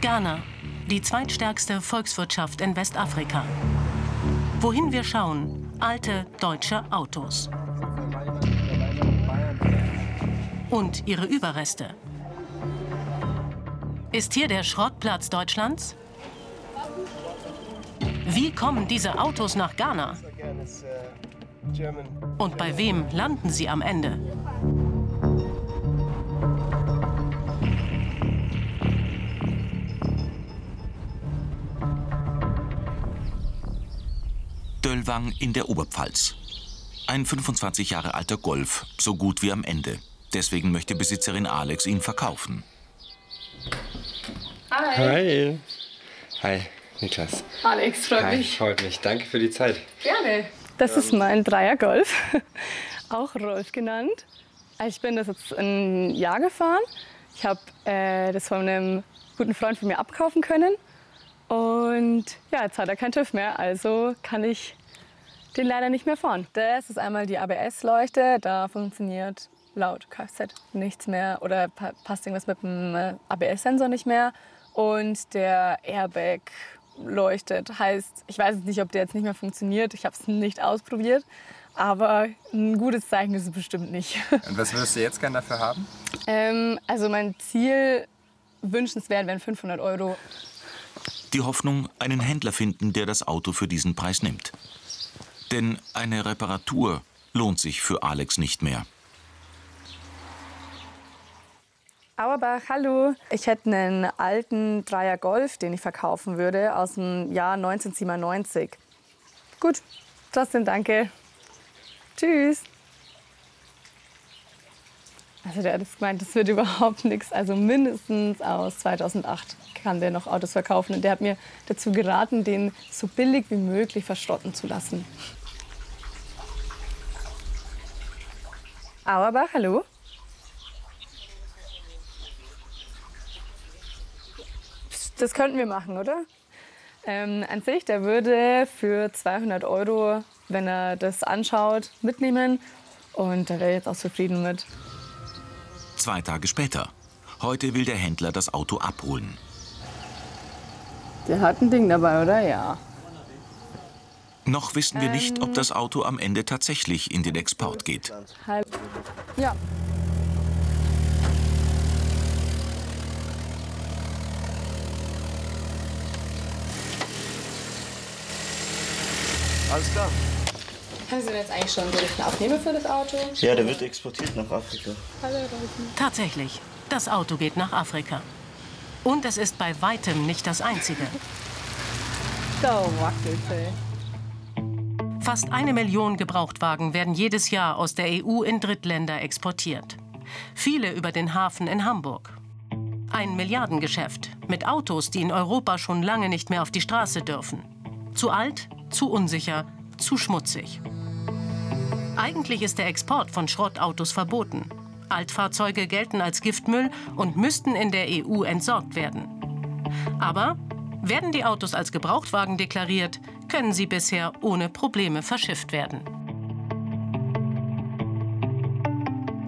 Ghana, die zweitstärkste Volkswirtschaft in Westafrika. Wohin wir schauen, alte deutsche Autos. Und ihre Überreste. Ist hier der Schrottplatz Deutschlands? Wie kommen diese Autos nach Ghana? Und bei wem landen sie am Ende? Döllwang in der Oberpfalz. Ein 25 Jahre alter Golf, so gut wie am Ende. Deswegen möchte Besitzerin Alex ihn verkaufen. Hi. Hi. Hi, Niklas. Alex, freut Hi, mich. freut mich. Danke für die Zeit. Gerne. Das ist mein Dreier Golf, auch Rolf genannt. Ich bin das jetzt ein Jahr gefahren. Ich habe äh, das von einem guten Freund von mir abkaufen können. Und ja, jetzt hat er keinen TÜV mehr, also kann ich den leider nicht mehr fahren. Das ist einmal die ABS-Leuchte, da funktioniert laut Kfz nichts mehr oder pa passt irgendwas mit dem äh, ABS-Sensor nicht mehr. Und der Airbag leuchtet, heißt, ich weiß jetzt nicht, ob der jetzt nicht mehr funktioniert. Ich habe es nicht ausprobiert, aber ein gutes Zeichen ist es bestimmt nicht. Und was würdest du jetzt gerne dafür haben? ähm, also mein Ziel wünschenswert wären 500 Euro. Die Hoffnung, einen Händler finden, der das Auto für diesen Preis nimmt. Denn eine Reparatur lohnt sich für Alex nicht mehr. Auerbach, hallo. Ich hätte einen alten Dreier Golf, den ich verkaufen würde, aus dem Jahr 1997. Gut, trotzdem danke. Tschüss. Also der hat gemeint, das wird überhaupt nichts. Also mindestens aus 2008 kann der noch Autos verkaufen. Und der hat mir dazu geraten, den so billig wie möglich verschrotten zu lassen. Auerbach, hallo. Das könnten wir machen, oder? Ähm, an sich, der würde für 200 Euro, wenn er das anschaut, mitnehmen. Und da wäre ich jetzt auch zufrieden mit. Zwei Tage später. Heute will der Händler das Auto abholen. Der hat ein Ding dabei, oder? Ja. Noch wissen wir nicht, ob das Auto am Ende tatsächlich in den Export geht. Ja. Alles klar. Haben Sie denn jetzt eigentlich schon einen Bericht Aufnehmer für das Auto? Ja, der wird exportiert nach Afrika. Tatsächlich, das Auto geht nach Afrika. Und es ist bei weitem nicht das einzige. Da wackelt, ey. Fast eine Million Gebrauchtwagen werden jedes Jahr aus der EU in Drittländer exportiert. Viele über den Hafen in Hamburg. Ein Milliardengeschäft mit Autos, die in Europa schon lange nicht mehr auf die Straße dürfen. Zu alt, zu unsicher, zu schmutzig. Eigentlich ist der Export von Schrottautos verboten. Altfahrzeuge gelten als Giftmüll und müssten in der EU entsorgt werden. Aber werden die Autos als Gebrauchtwagen deklariert, können sie bisher ohne Probleme verschifft werden.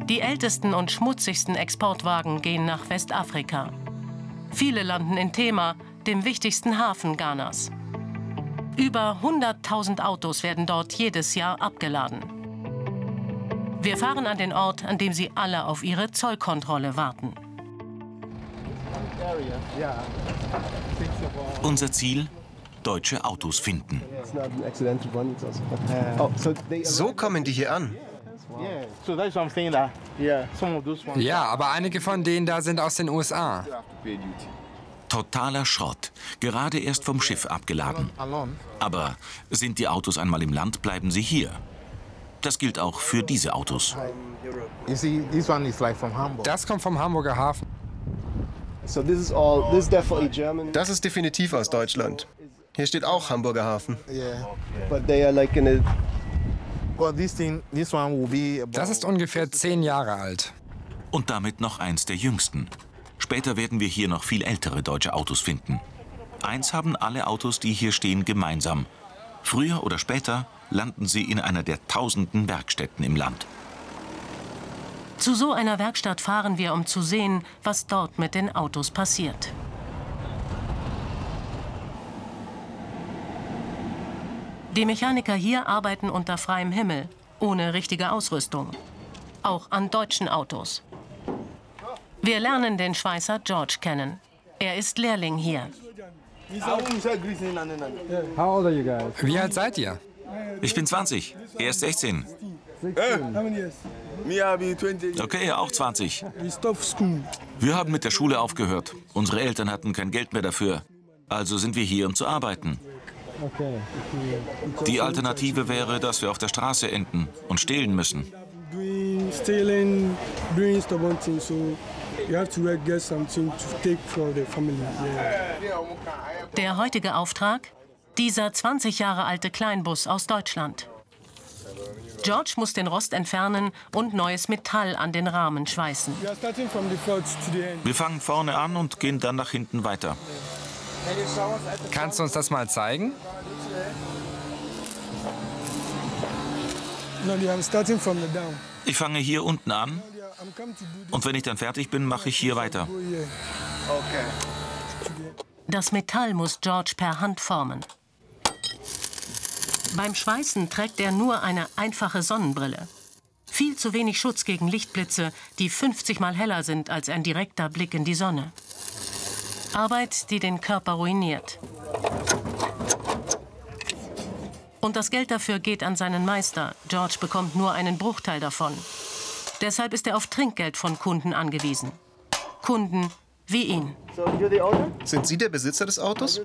Die ältesten und schmutzigsten Exportwagen gehen nach Westafrika. Viele landen in Tema, dem wichtigsten Hafen Ghanas. Über 100.000 Autos werden dort jedes Jahr abgeladen. Wir fahren an den Ort, an dem sie alle auf ihre Zollkontrolle warten. Unser Ziel? Deutsche Autos finden. So kommen die hier an. Ja, aber einige von denen da sind aus den USA. Totaler Schrott. Gerade erst vom Schiff abgeladen. Aber sind die Autos einmal im Land, bleiben sie hier. Das gilt auch für diese Autos. Das kommt vom Hamburger Hafen. Das ist definitiv aus Deutschland. Hier steht auch Hamburger Hafen. Das ist ungefähr zehn Jahre alt. Und damit noch eins der jüngsten. Später werden wir hier noch viel ältere deutsche Autos finden. Eins haben alle Autos, die hier stehen, gemeinsam. Früher oder später landen sie in einer der tausenden Werkstätten im Land. Zu so einer Werkstatt fahren wir, um zu sehen, was dort mit den Autos passiert. Die Mechaniker hier arbeiten unter freiem Himmel, ohne richtige Ausrüstung. Auch an deutschen Autos. Wir lernen den Schweißer George kennen. Er ist Lehrling hier. Wie alt seid ihr? Ich bin 20, er ist 16. Okay, auch 20. Wir haben mit der Schule aufgehört. Unsere Eltern hatten kein Geld mehr dafür. Also sind wir hier, um zu arbeiten. Die Alternative wäre, dass wir auf der Straße enden und stehlen müssen. Der heutige Auftrag? Dieser 20 Jahre alte Kleinbus aus Deutschland. George muss den Rost entfernen und neues Metall an den Rahmen schweißen. Wir fangen vorne an und gehen dann nach hinten weiter. Kannst du uns das mal zeigen? Ich fange hier unten an und wenn ich dann fertig bin, mache ich hier weiter. Das Metall muss George per Hand formen. Beim Schweißen trägt er nur eine einfache Sonnenbrille. Viel zu wenig Schutz gegen Lichtblitze, die 50 mal heller sind als ein direkter Blick in die Sonne. Arbeit, die den Körper ruiniert. Und das Geld dafür geht an seinen Meister. George bekommt nur einen Bruchteil davon. Deshalb ist er auf Trinkgeld von Kunden angewiesen. Kunden wie ihn. So? Sind Sie der Besitzer des Autos?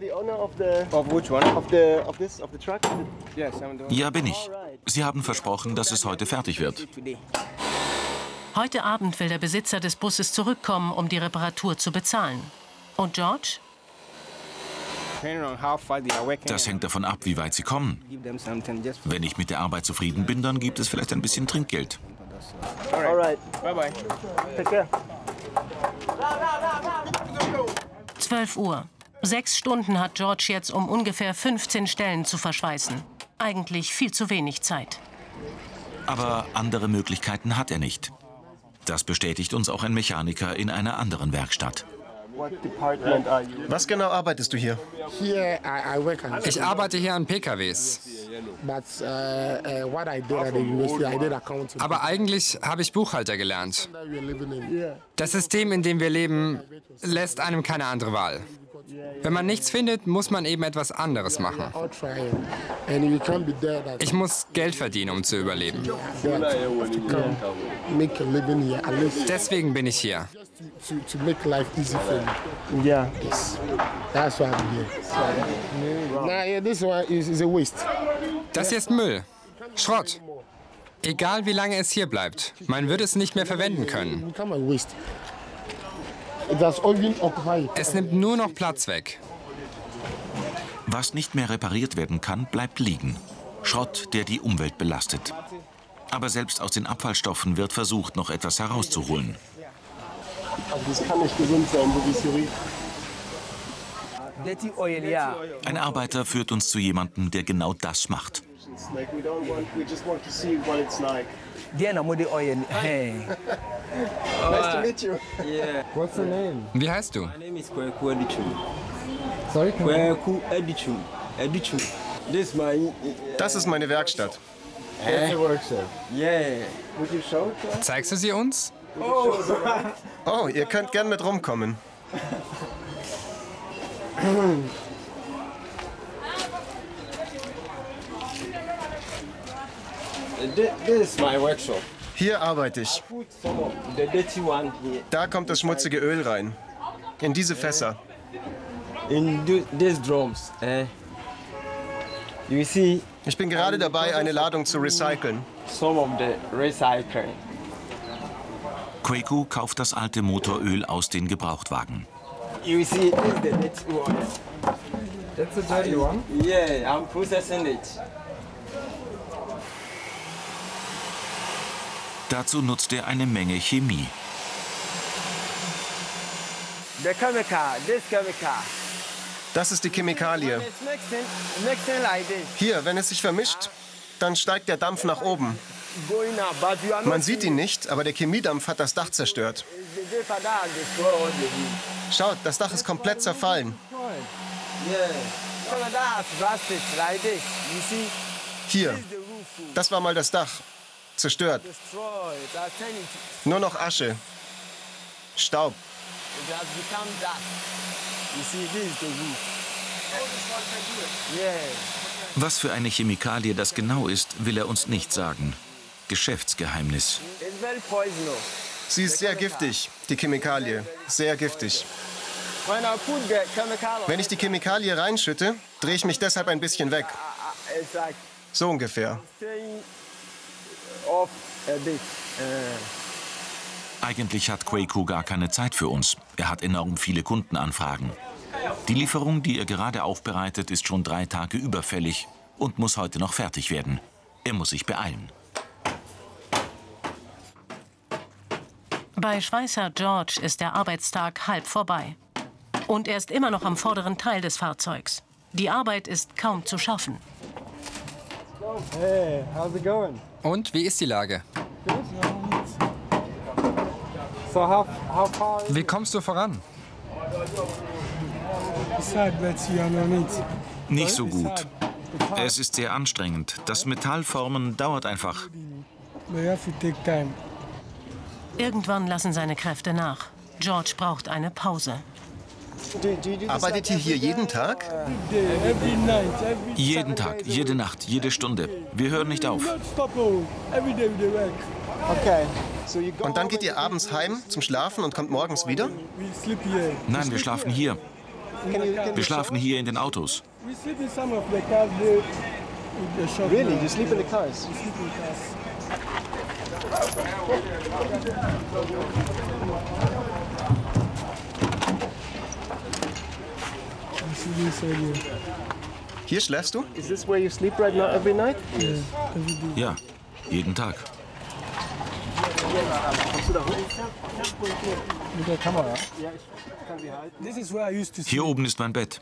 Ja, bin ich. Sie haben versprochen, dass es heute fertig wird. Heute Abend will der Besitzer des Busses zurückkommen, um die Reparatur zu bezahlen. Und George? Das hängt davon ab, wie weit Sie kommen. Wenn ich mit der Arbeit zufrieden bin, dann gibt es vielleicht ein bisschen Trinkgeld. All right. Bye bye. Take care. 12 Uhr. Sechs Stunden hat George jetzt, um ungefähr 15 Stellen zu verschweißen. Eigentlich viel zu wenig Zeit. Aber andere Möglichkeiten hat er nicht. Das bestätigt uns auch ein Mechaniker in einer anderen Werkstatt. What department are you? Was genau arbeitest du hier? Here, I, I work on Ich arbeite hier an PKWs. but uh, uh. Aber eigentlich habe ich Buchhalter gelernt. Das System, in dem wir leben, lässt einem keine andere Wahl. Wenn man nichts findet, muss man eben etwas anderes machen. Ich muss Geld verdienen, um zu überleben. Deswegen bin ich hier. Yeah. Das hier ist Müll. Schrott. Egal wie lange es hier bleibt, man wird es nicht mehr verwenden können. Es nimmt nur noch Platz weg. Was nicht mehr repariert werden kann, bleibt liegen. Schrott, der die Umwelt belastet. Aber selbst aus den Abfallstoffen wird versucht, noch etwas herauszuholen. Also das kann nicht gesund sein, so wie es hier riecht. Ein Arbeiter führt uns zu jemandem, der genau das macht. Like we don't want we just want to see what it's like. There na the oil. Hey. Nice to meet you. What's the name? Wie heißt du? My name is Kweku Edichum. Sorry? Kweku Edichum. Edichum. This my Das ist meine Werkstatt. It's a workshop. yeah. Would you show it to us? Zeigst du sie uns? Oh, ihr könnt gern mit rumkommen. This, this is my workshop. Hier arbeite ich. The. Da kommt das schmutzige Öl rein. In diese Fässer. In th- these drums. Eh. You see Ich bin gerade dabei, eine Ladung zu recyceln. some of the recycling. Quaku kauft das alte Motoröl aus den Gebrauchtwagen. You see this is the dirty one. That's a dirty one. Yeah, I'm processing it. Dazu nutzt er eine Menge Chemie. Das ist die Chemikalie. Hier, wenn es sich vermischt, dann steigt der Dampf nach oben. Man sieht ihn nicht, aber der Chemiedampf hat das Dach zerstört. Schaut, das Dach ist komplett zerfallen. Hier, das war mal das Dach. Zerstört. Nur noch Asche. Staub. Was für eine Chemikalie das genau ist, will er uns nicht sagen. Geschäftsgeheimnis. Sie ist sehr giftig, die Chemikalie. Sehr giftig. Wenn ich die Chemikalie reinschütte, drehe ich mich deshalb ein bisschen weg. So ungefähr. Eigentlich hat Quaku gar keine Zeit für uns. Er hat enorm viele Kundenanfragen. Die Lieferung, die er gerade aufbereitet, ist schon drei Tage überfällig und muss heute noch fertig werden. Er muss sich beeilen. Bei Schweißer George ist der Arbeitstag halb vorbei. Und er ist immer noch am vorderen Teil des Fahrzeugs. Die Arbeit ist kaum zu schaffen. Hey, how's it going? Und wie ist die Lage? So how how far? Wie kommst du voran? Nicht so gut. Es ist sehr anstrengend. Das Metallformen dauert einfach. Irgendwann lassen seine Kräfte nach. George braucht eine Pause. Arbeitet ihr hier jeden Tag? Jeden Tag, jede Nacht, jede Stunde. Wir hören nicht auf. not stop. Every day we dey work. Okay. So you go. Und dann geht ihr abends heim zum Schlafen und kommt morgens wieder? We sleep here. Nein, wir schlafen hier. Wir schlafen hier in den Autos. We sleep in some of the cars there. in the shop really? You sleep in the cars? We sleep in cars. You see this area? Hier schläfst du? Is this where you sleep right now every night? Day. Ja, jeden Tag. Mit der Kamera. This is where I used to sleep. Hier oben ist mein Bett.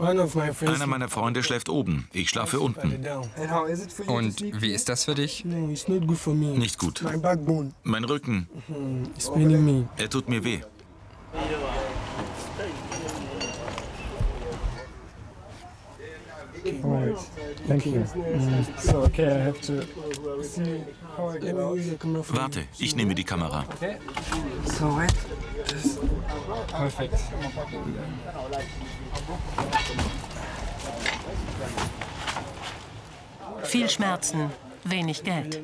Einer meiner Freunde schläft oben. Ich schlafe unten. Und wie ist das für dich? Nicht gut. Mein Rücken, me. er tut mir weh. Alright. Thank you. Mm, So okay, I have to see how I get out. use the camera for you. Warte, ich nehme die Kamera. So wait. Perfect. Viel Schmerzen, wenig Geld.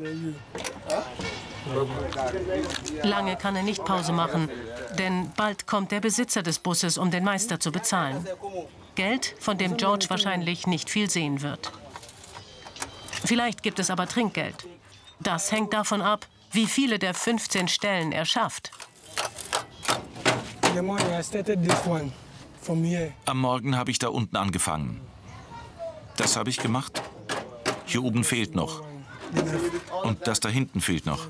Lange kann er nicht Pause machen, denn bald kommt der Besitzer des Busses, um den Meister zu bezahlen. Geld, von dem George wahrscheinlich nicht viel sehen wird. Vielleicht gibt es aber Trinkgeld. Das hängt davon ab, wie viele der 15 Stellen er schafft. Am Morgen habe ich da unten angefangen. Das habe ich gemacht. Hier oben fehlt noch. Und das da hinten fehlt noch.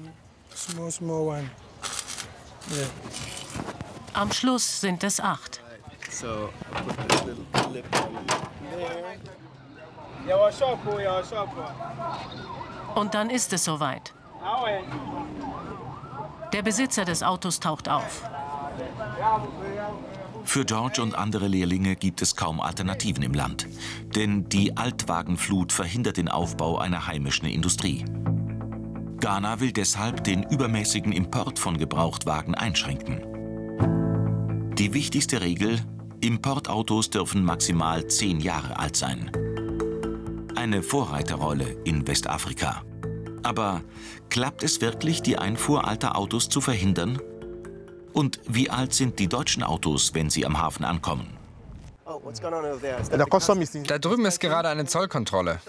Am Schluss sind es acht. So I put this little clip on there. Und dann ist es soweit. Der Besitzer des Autos taucht auf. Für George und andere Lehrlinge gibt es kaum Alternativen im Land. Denn die Altwagenflut verhindert den Aufbau einer heimischen Industrie. Ghana will deshalb den übermäßigen Import von Gebrauchtwagen einschränken. Die wichtigste Regel, Importautos dürfen maximal zehn Jahre alt sein. Eine Vorreiterrolle in Westafrika. Aber klappt es wirklich, die Einfuhr alter Autos zu verhindern? Und wie alt sind die deutschen Autos, wenn sie am Hafen ankommen? Da drüben ist gerade eine Zollkontrolle.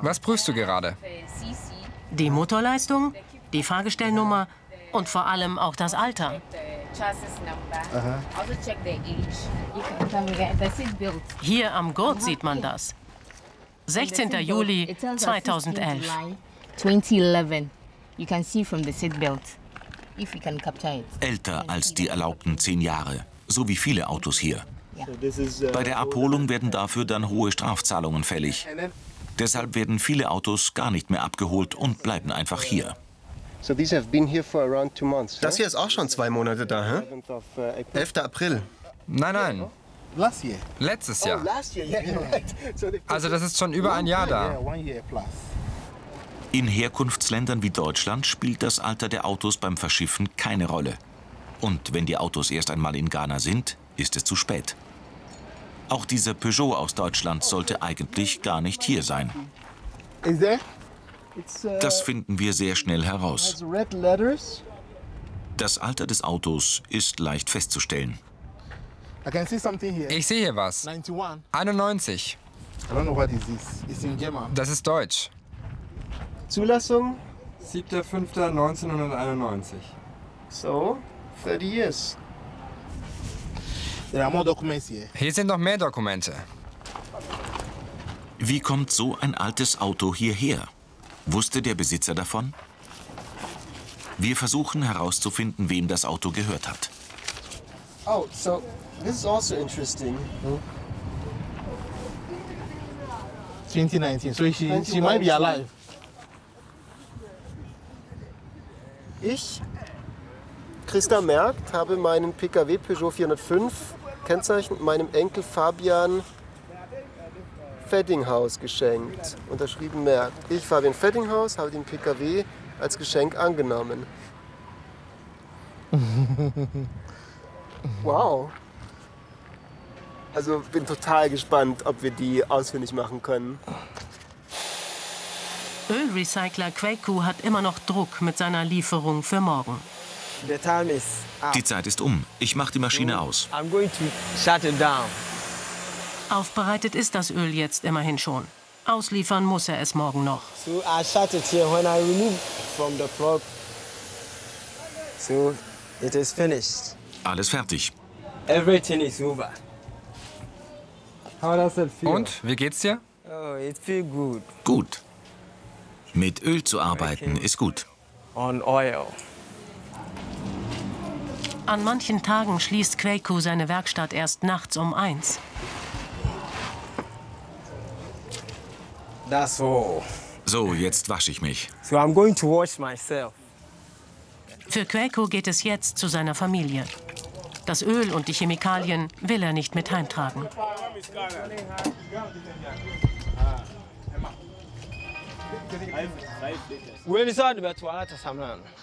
Was prüfst du gerade? Die Motorleistung, die Fahrgestellnummer und vor allem auch das Alter. Also. Hier am Gurt sieht man das. 16. Juli It tells us 16 2011. July 2011. You can see from the seat belt if you can capture it. Älter als die erlaubten zehn Jahre. So wie viele Autos hier. uh, Bei der Abholung werden dafür dann hohe Strafzahlungen fällig. Deshalb werden viele Autos gar nicht mehr abgeholt und bleiben einfach hier. Das hier ist auch schon zwei Monate da, hä? 11. April. Nein, nein. Letztes Oh, Jahr. Also das ist schon über ein Jahr da. In Herkunftsländern wie Deutschland spielt das Alter der Autos beim Verschiffen keine Rolle. Und wenn die Autos erst einmal in Ghana sind, ist es zu spät. Auch dieser Peugeot aus Deutschland sollte eigentlich gar nicht hier sein. Is there? It's, uh, Das finden wir sehr schnell heraus. Das Alter des Autos ist leicht festzustellen. I can see something here. Ich sehe hier was. 91. 91. I don't know what is this. It's in German. Das ist Deutsch. Zulassung. 7.5.1991. So, 30 years. Hier sind noch mehr Dokumente. Wie kommt so ein altes Auto hierher? Wusste der Besitzer davon? Wir versuchen herauszufinden, wem das Auto gehört hat. Oh, so this is also interesting. 2019. So she, she might be alive. Ich, Christa Merkt, habe meinen PKW Peugeot 405 Kennzeichen meinem Enkel Fabian Feddinghaus geschenkt. Unterschrieben Merkt. Ich, Fabian Feddinghaus, habe den PKW als Geschenk angenommen. Wow. Also bin total gespannt, ob wir die ausfindig machen können. Ölrecycler Quaku hat immer noch Druck mit seiner Lieferung für morgen. Die Zeit ist um. Ich mache die Maschine aus. I'm going to shut it down. Aufbereitet ist das Öl jetzt immerhin schon. Ausliefern muss er es morgen noch. So I shut it here when I remove from the plug. So it is finished. Alles fertig. Everything is over. How does it feel? Und, wie geht's dir? Oh, it feels good Gut. Mit Öl zu arbeiten ist gut. on oil. An manchen Tagen schließt Quaku seine Werkstatt erst nachts um eins. That's all. So, jetzt wasche ich mich. So I'm going to wash myself. Für Quaku geht es jetzt zu seiner Familie. Das Öl und die Chemikalien will er nicht mit heimtragen.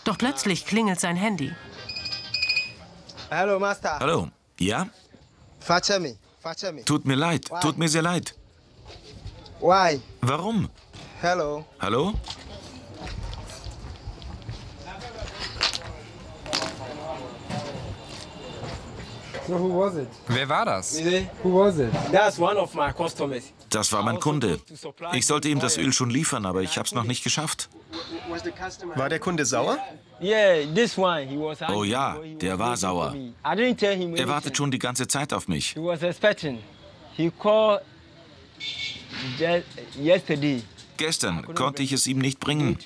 Doch plötzlich klingelt sein Handy. Hello, Master. Hallo. Ja? Me. Tut mir leid. Tut mir sehr leid. Why? Warum? Hello. Hallo? So who was it? Wer war das? Who was it? That's one of my customers. Das war mein Kunde. Ich sollte ihm das Öl schon liefern, aber ich habe es noch nicht geschafft. War der Kunde sauer? Oh ja, der war sauer. Er wartet schon die ganze Zeit auf mich. Gestern konnte ich es ihm nicht bringen.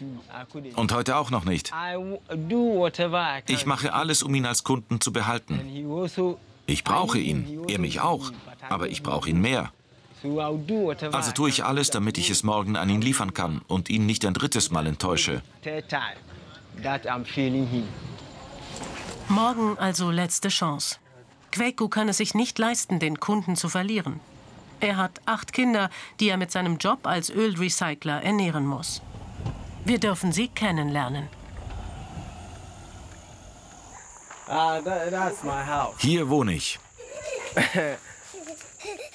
Und heute auch noch nicht. Ich mache alles, um ihn als Kunden zu behalten. Also. Ich brauche ihn, er mich auch. Aber ich brauche ihn mehr. Also tue ich alles, damit ich es morgen an ihn liefern kann und ihn nicht ein drittes Mal enttäusche. Morgen also letzte Chance. Quaku kann es sich nicht leisten, den Kunden zu verlieren. Er hat acht Kinder, die er mit seinem Job als Ölrecycler ernähren muss. Wir dürfen sie kennenlernen. Ah. Hier wohne ich. Hey. Oh, uh, Mami Kwai.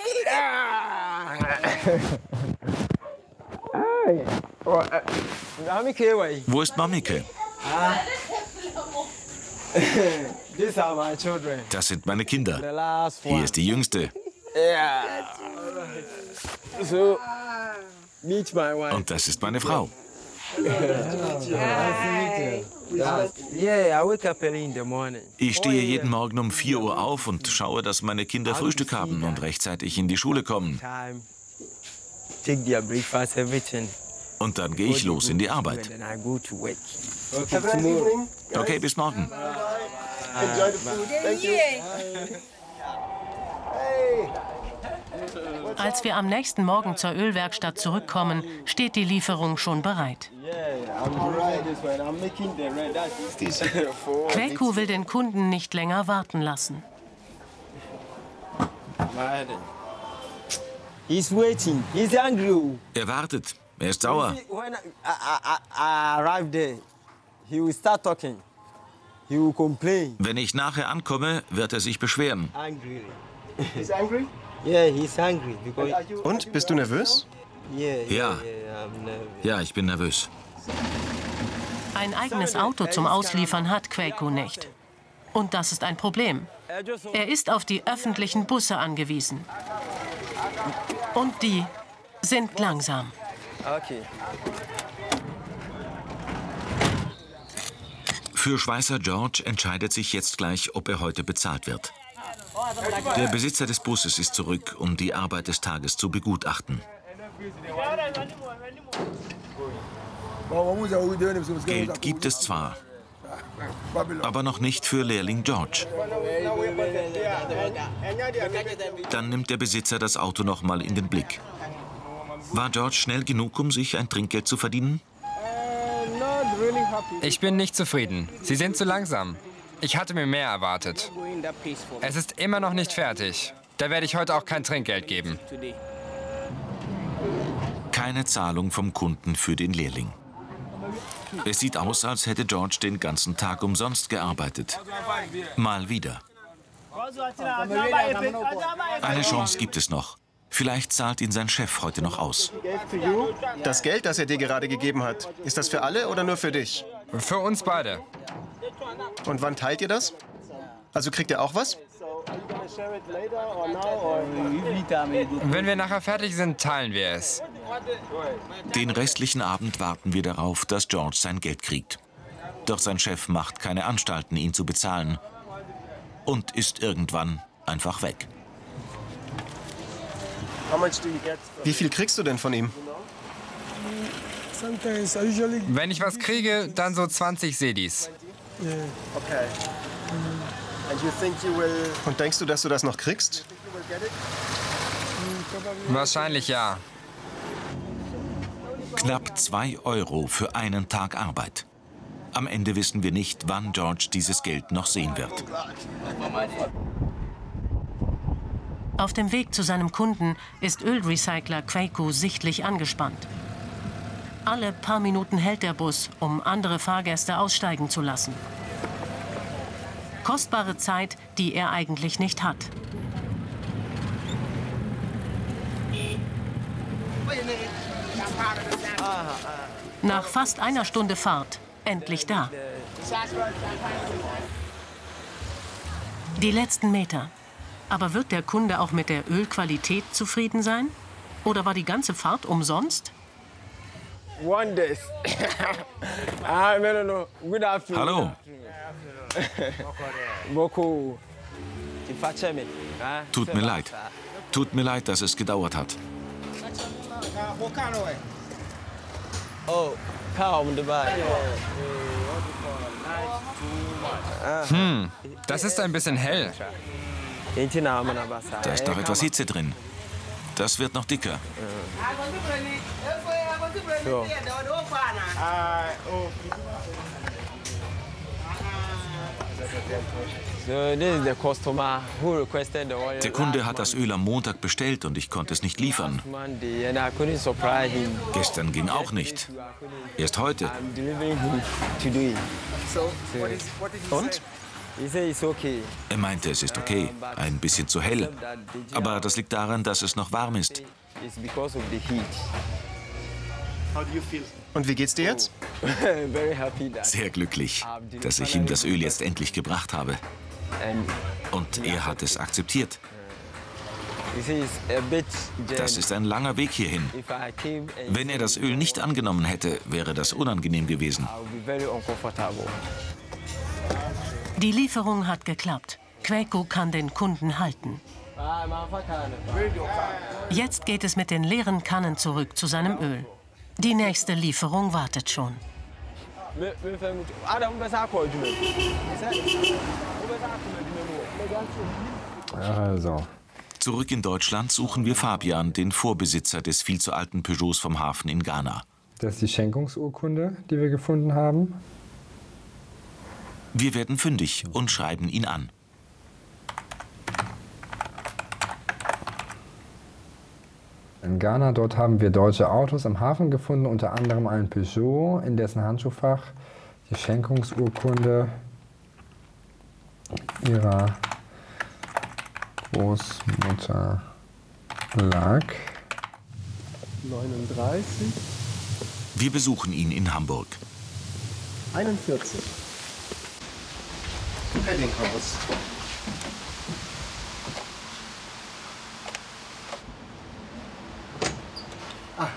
Wo ist Mamike? These are my children. Das sind meine Kinder. Hier ist die jüngste. Und das ist meine Frau. Ich stehe jeden Morgen um 4 Uhr auf und schaue, dass meine Kinder Frühstück haben und rechtzeitig in die Schule kommen. Und dann gehe ich los in die Arbeit. Okay, bis morgen. Als wir am nächsten Morgen zur Ölwerkstatt zurückkommen, steht die Lieferung schon bereit. Quaku will den Kunden nicht länger warten lassen. He's waiting. He's angry. Er wartet. Er ist sauer. Wenn ich nachher ankomme, wird er sich beschweren. Und, bist du nervös? Yeah, Ja. Ja, ich bin nervös. Ein eigenes Auto zum Ausliefern hat Quaku nicht. Und das ist ein Problem. Er ist auf die öffentlichen Busse angewiesen. Und die sind langsam. Okay. Für Schweißer George entscheidet sich jetzt gleich, ob er heute bezahlt wird. Der Besitzer des Busses ist zurück, um die Arbeit des Tages zu begutachten. Geld gibt es zwar, aber noch nicht für Lehrling George. Dann nimmt der Besitzer das Auto noch mal in den Blick. War George schnell genug, um sich ein Trinkgeld zu verdienen? Ich bin nicht zufrieden. Sie sind zu langsam. Ich hatte mir mehr erwartet. Es ist immer noch nicht fertig. Da werde ich heute auch kein Trinkgeld geben. Keine Zahlung vom Kunden für den Lehrling. Es sieht aus, als hätte George den ganzen Tag umsonst gearbeitet. Mal wieder. Eine Chance gibt es noch. Vielleicht zahlt ihn sein Chef heute noch aus. Das Geld, das er dir gerade gegeben hat, ist das für alle oder nur für dich? Für uns beide. Und wann teilt ihr das? Also kriegt er auch was? Wenn wir nachher fertig sind, teilen wir es. Den restlichen Abend warten wir darauf, dass George sein Geld kriegt. Doch sein Chef macht keine Anstalten, ihn zu bezahlen. Und ist irgendwann einfach weg. Wie viel kriegst du denn von ihm? Wenn ich was kriege, dann so 20 Sedis. Und denkst du, dass du das noch kriegst? Wahrscheinlich ja. Knapp zwei Euro für einen Tag Arbeit. Am Ende wissen wir nicht, wann George dieses Geld noch sehen wird. Auf dem Weg zu seinem Kunden ist Ölrecycler Quaku sichtlich angespannt. Alle paar Minuten hält der Bus, um andere Fahrgäste aussteigen zu lassen. Kostbare Zeit, die er eigentlich nicht hat. Nach fast einer Stunde Fahrt endlich da. Die letzten Meter. Aber wird der Kunde auch mit der Ölqualität zufrieden sein? Oder war die ganze Fahrt umsonst? Ah. Hallo, tut mir leid. Tut mir leid, dass es gedauert hat. Hm, das ist ein bisschen hell. Da ist doch etwas Hitze drin. Das wird noch dicker. So. So this is the customer who requested the oil Der Kunde hat das Öl am Montag bestellt und ich konnte es nicht liefern. Gestern ging auch nicht. Erst heute. Und? say? He said it's okay. Er meinte, es ist okay. Ein bisschen zu hell. Aber das liegt daran, dass es noch warm ist. Und wie geht's dir jetzt? Sehr glücklich, dass ich ihm das Öl jetzt endlich gebracht habe. And Und er hat es akzeptiert. Das ist ein langer Weg hierhin. Wenn er das Öl nicht angenommen hätte, wäre das unangenehm gewesen. Die Lieferung hat geklappt. Quaku kann den Kunden halten. Ah. Jetzt geht es mit den leeren Kannen zurück zu seinem Öl. Die nächste Lieferung wartet schon. Also, Zurück in Deutschland suchen wir Fabian, den Vorbesitzer des viel zu alten Peugeots vom Hafen in Ghana. Das ist die Schenkungsurkunde, die wir gefunden haben. Wir werden fündig und schreiben ihn an. In Ghana, dort haben wir deutsche Autos im Hafen gefunden, unter anderem ein Peugeot, in dessen Handschuhfach die Schenkungsurkunde ihrer Großmutter lag. 39. Wir besuchen ihn in Hamburg. 41. Eddinghaus. Ah.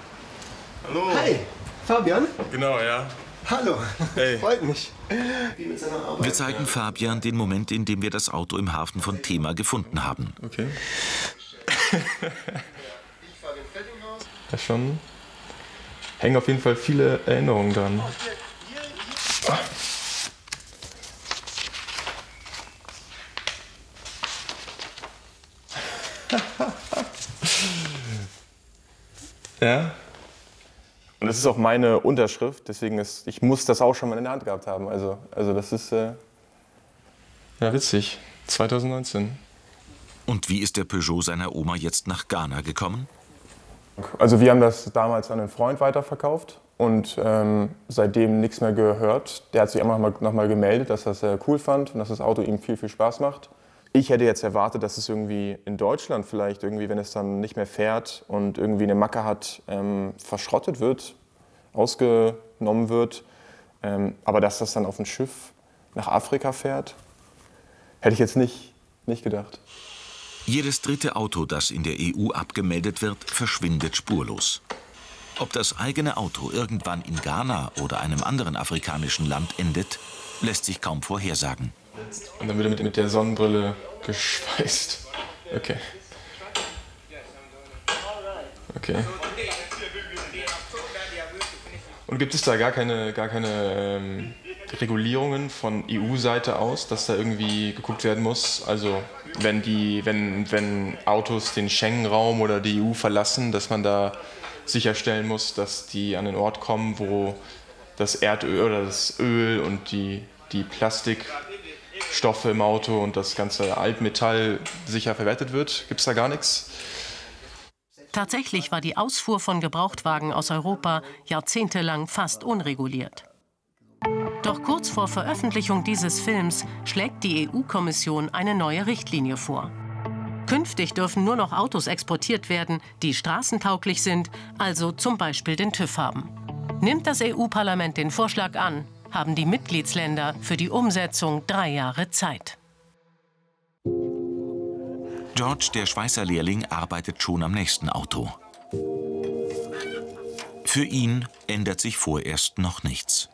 Hallo. Hi, Fabian. Genau, ja. Hallo. Hey. Freut mich. Wie mit seiner Arbeit. Wir zeigen Fabian den Moment, in dem wir das Auto im Hafen von Thema gefunden haben. Okay. Ja, schon. Hängen auf jeden Fall viele Erinnerungen dran. Ja. Und das ist auch meine Unterschrift, deswegen ist, ich muss das auch schon mal in der Hand gehabt haben. Also, also das ist äh, ja witzig. 2019. Und wie ist der Peugeot seiner Oma jetzt nach Ghana gekommen? Also wir haben das damals an einen Freund weiterverkauft und ähm, seitdem nichts mehr gehört. Der hat sich einfach noch mal, noch mal gemeldet, dass er es sehr cool fand und dass das Auto ihm viel, viel Spaß macht. Ich hätte jetzt erwartet, dass es irgendwie in Deutschland vielleicht irgendwie, wenn es dann nicht mehr fährt und irgendwie eine Macke hat, ähm, verschrottet wird, ausgenommen wird. Ähm, aber dass das dann auf ein Schiff nach Afrika fährt, hätte ich jetzt nicht, nicht gedacht. Jedes dritte Auto, das in der EU abgemeldet wird, verschwindet spurlos. Ob das eigene Auto irgendwann in Ghana oder einem anderen afrikanischen Land endet, lässt sich kaum vorhersagen. Und dann wird er mit, mit der Sonnenbrille geschweißt. Okay. Okay. Und gibt es da gar keine, gar keine ähm, Regulierungen von EU-Seite aus, dass da irgendwie geguckt werden muss? Also wenn, die, wenn, wenn Autos den Schengen-Raum oder die EU verlassen, dass man da sicherstellen muss, dass die an den Ort kommen, wo das Erdöl oder das Öl und die, die Plastikstoffe im Auto und das ganze Altmetall sicher verwertet wird? Gibt es da gar nichts? Tatsächlich war die Ausfuhr von Gebrauchtwagen aus Europa jahrzehntelang fast unreguliert. Doch kurz vor Veröffentlichung dieses Films schlägt die EU-Kommission eine neue Richtlinie vor. Künftig dürfen nur noch Autos exportiert werden, die straßentauglich sind, also zum Beispiel den TÜV haben. Nimmt das EU-Parlament den Vorschlag an, haben die Mitgliedsländer für die Umsetzung drei Jahre Zeit. George, der Schweißerlehrling, arbeitet schon am nächsten Auto. Für ihn ändert sich vorerst noch nichts.